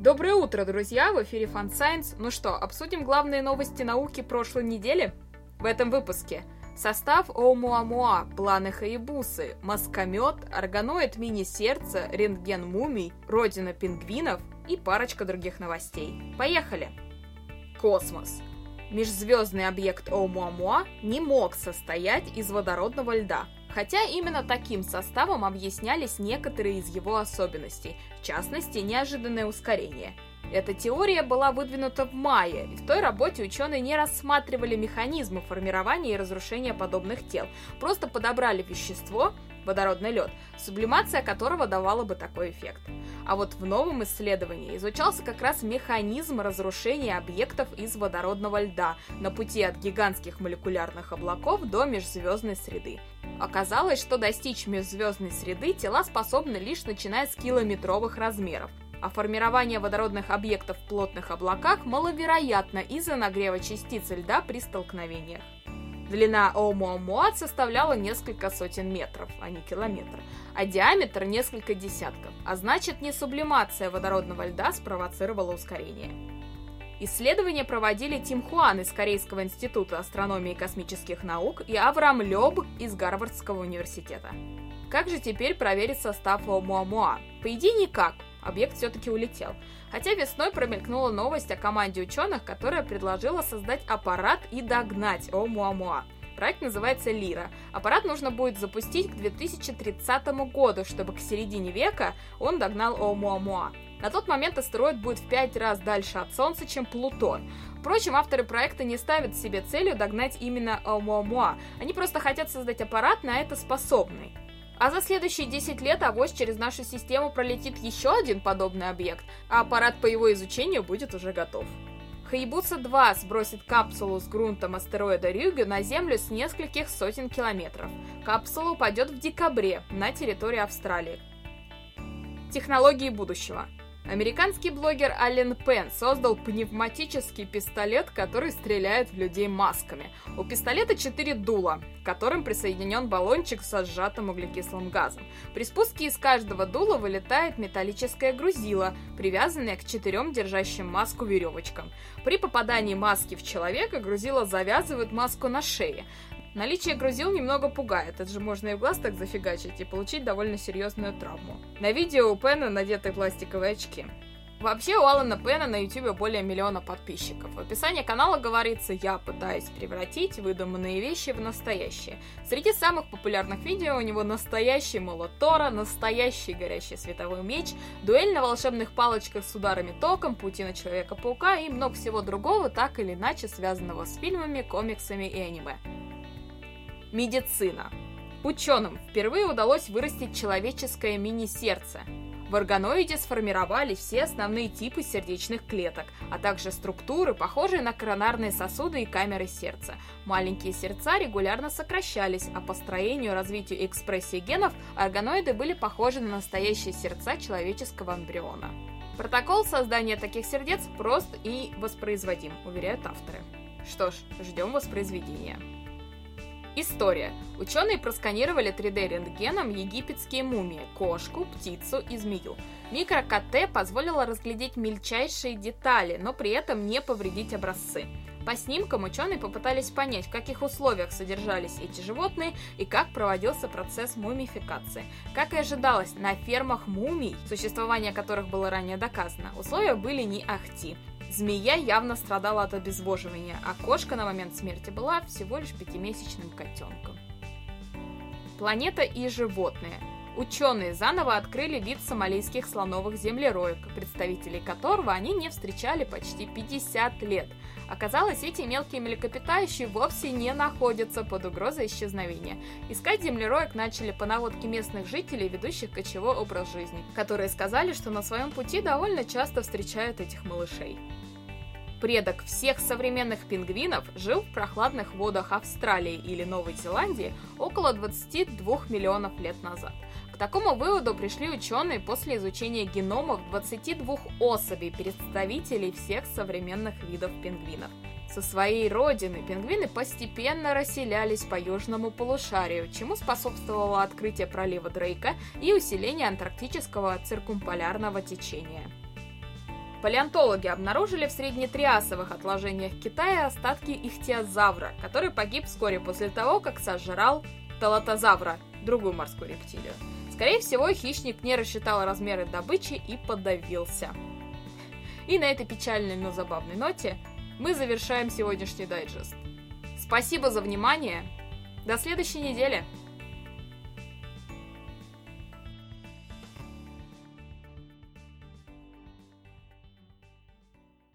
Доброе утро, друзья! В эфире Fun Science. Ну что, обсудим главные новости науки прошлой недели? В этом выпуске состав Оумуамуа, планы Хаябусы, маскомет, органоид мини-сердце, рентген мумий, родина пингвинов и парочка других новостей. Поехали! Космос. Межзвездный объект Оумуамуа не мог состоять из водородного льда, хотя именно таким составом объяснялись некоторые из его особенностей, в частности, неожиданное ускорение. Эта теория была выдвинута в мае, и в той работе ученые не рассматривали механизмы формирования и разрушения подобных тел, просто подобрали вещество, водородный лед, сублимация которого давала бы такой эффект. А вот в новом исследовании изучался как раз механизм разрушения объектов из водородного льда на пути от гигантских молекулярных облаков до межзвездной среды. Оказалось, что достичь межзвездной среды тела способны лишь начиная с километровых размеров, а формирование водородных объектов в плотных облаках маловероятно из-за нагрева частиц льда при столкновениях. Длина Оумуамуа составляла несколько сотен метров, а не километр, а диаметр несколько десятков, а значит не сублимация водородного льда спровоцировала ускорение. Исследования проводили Тим Хуан из Корейского института астрономии и космических наук и Авраам Лёб из Гарвардского университета. Как же теперь проверить состав Оумуамуа? По идее никак, объект все-таки улетел. Хотя весной промелькнула новость о команде ученых, которая предложила создать аппарат и догнать Оумуамуа. Проект называется Лира. Аппарат нужно будет запустить к 2030 году, чтобы к середине века он догнал Оумуамуа. На тот момент астероид будет в 5 раз дальше от Солнца, чем Плутон. Впрочем, авторы проекта не ставят себе целью догнать именно Оумуамуа. Они просто хотят создать аппарат на это способный. А за следующие 10 лет авось через нашу систему пролетит еще один подобный объект, а аппарат по его изучению будет уже готов. Хаябуса-2 сбросит капсулу с грунтом астероида Рюгю на Землю с нескольких сотен километров. Капсула упадет в декабре на территории Австралии. Технологии будущего – Американский блогер Аллен Пен создал пневматический пистолет, который стреляет в людей масками. У пистолета 4 дула, к которым присоединен баллончик со сжатым углекислым газом. При спуске из каждого дула вылетает металлическое грузило, привязанное к четырем держащим маску веревочкам. При попадании маски в человека грузило завязывает маску на шее. Наличие грузил немного пугает, это же можно и в глаз так зафигачить и получить довольно серьезную травму. На видео у Пена надеты пластиковые очки. Вообще у Алана Пена на ютубе более миллиона подписчиков. В описании канала говорится «Я пытаюсь превратить выдуманные вещи в настоящие». Среди самых популярных видео у него настоящий молот Тора, настоящий горящий световой меч, дуэль на волшебных палочках с ударами током, пути на Человека-паука и много всего другого, так или иначе связанного с фильмами, комиксами и аниме. Медицина. Ученым впервые удалось вырастить человеческое мини-сердце. В органоиде сформировали все основные типы сердечных клеток, а также структуры, похожие на коронарные сосуды и камеры сердца. Маленькие сердца регулярно сокращались, а по строению, развитию и экспрессии генов органоиды были похожи на настоящие сердца человеческого эмбриона. Протокол создания таких сердец прост и воспроизводим, уверяют авторы. Что ж, ждем воспроизведения. История. Ученые просканировали 3D-рентгеном египетские мумии – кошку, птицу и змею. Микро-КТ позволило разглядеть мельчайшие детали, но при этом не повредить образцы. По снимкам ученые попытались понять, в каких условиях содержались эти животные и как проводился процесс мумификации. Как и ожидалось, на фермах мумий, существование которых было ранее доказано, условия были не ахти. Змея явно страдала от обезвоживания, а кошка на момент смерти была всего лишь пятимесячным котенком. Планета и животные. Ученые заново открыли вид сомалийских слоновых землероек, представителей которого они не встречали почти 50 лет. Оказалось, эти мелкие млекопитающие вовсе не находятся под угрозой исчезновения. Искать землероек начали по наводке местных жителей, ведущих кочевой образ жизни, которые сказали, что на своем пути довольно часто встречают этих малышей предок всех современных пингвинов, жил в прохладных водах Австралии или Новой Зеландии около 22 миллионов лет назад. К такому выводу пришли ученые после изучения геномов 22 особей представителей всех современных видов пингвинов. Со своей родины пингвины постепенно расселялись по южному полушарию, чему способствовало открытие пролива Дрейка и усиление антарктического циркумполярного течения. Палеонтологи обнаружили в среднетриасовых отложениях Китая остатки ихтиозавра, который погиб вскоре после того, как сожрал талатозавра, другую морскую рептилию. Скорее всего, хищник не рассчитал размеры добычи и подавился. И на этой печальной, но забавной ноте мы завершаем сегодняшний дайджест. Спасибо за внимание. До следующей недели.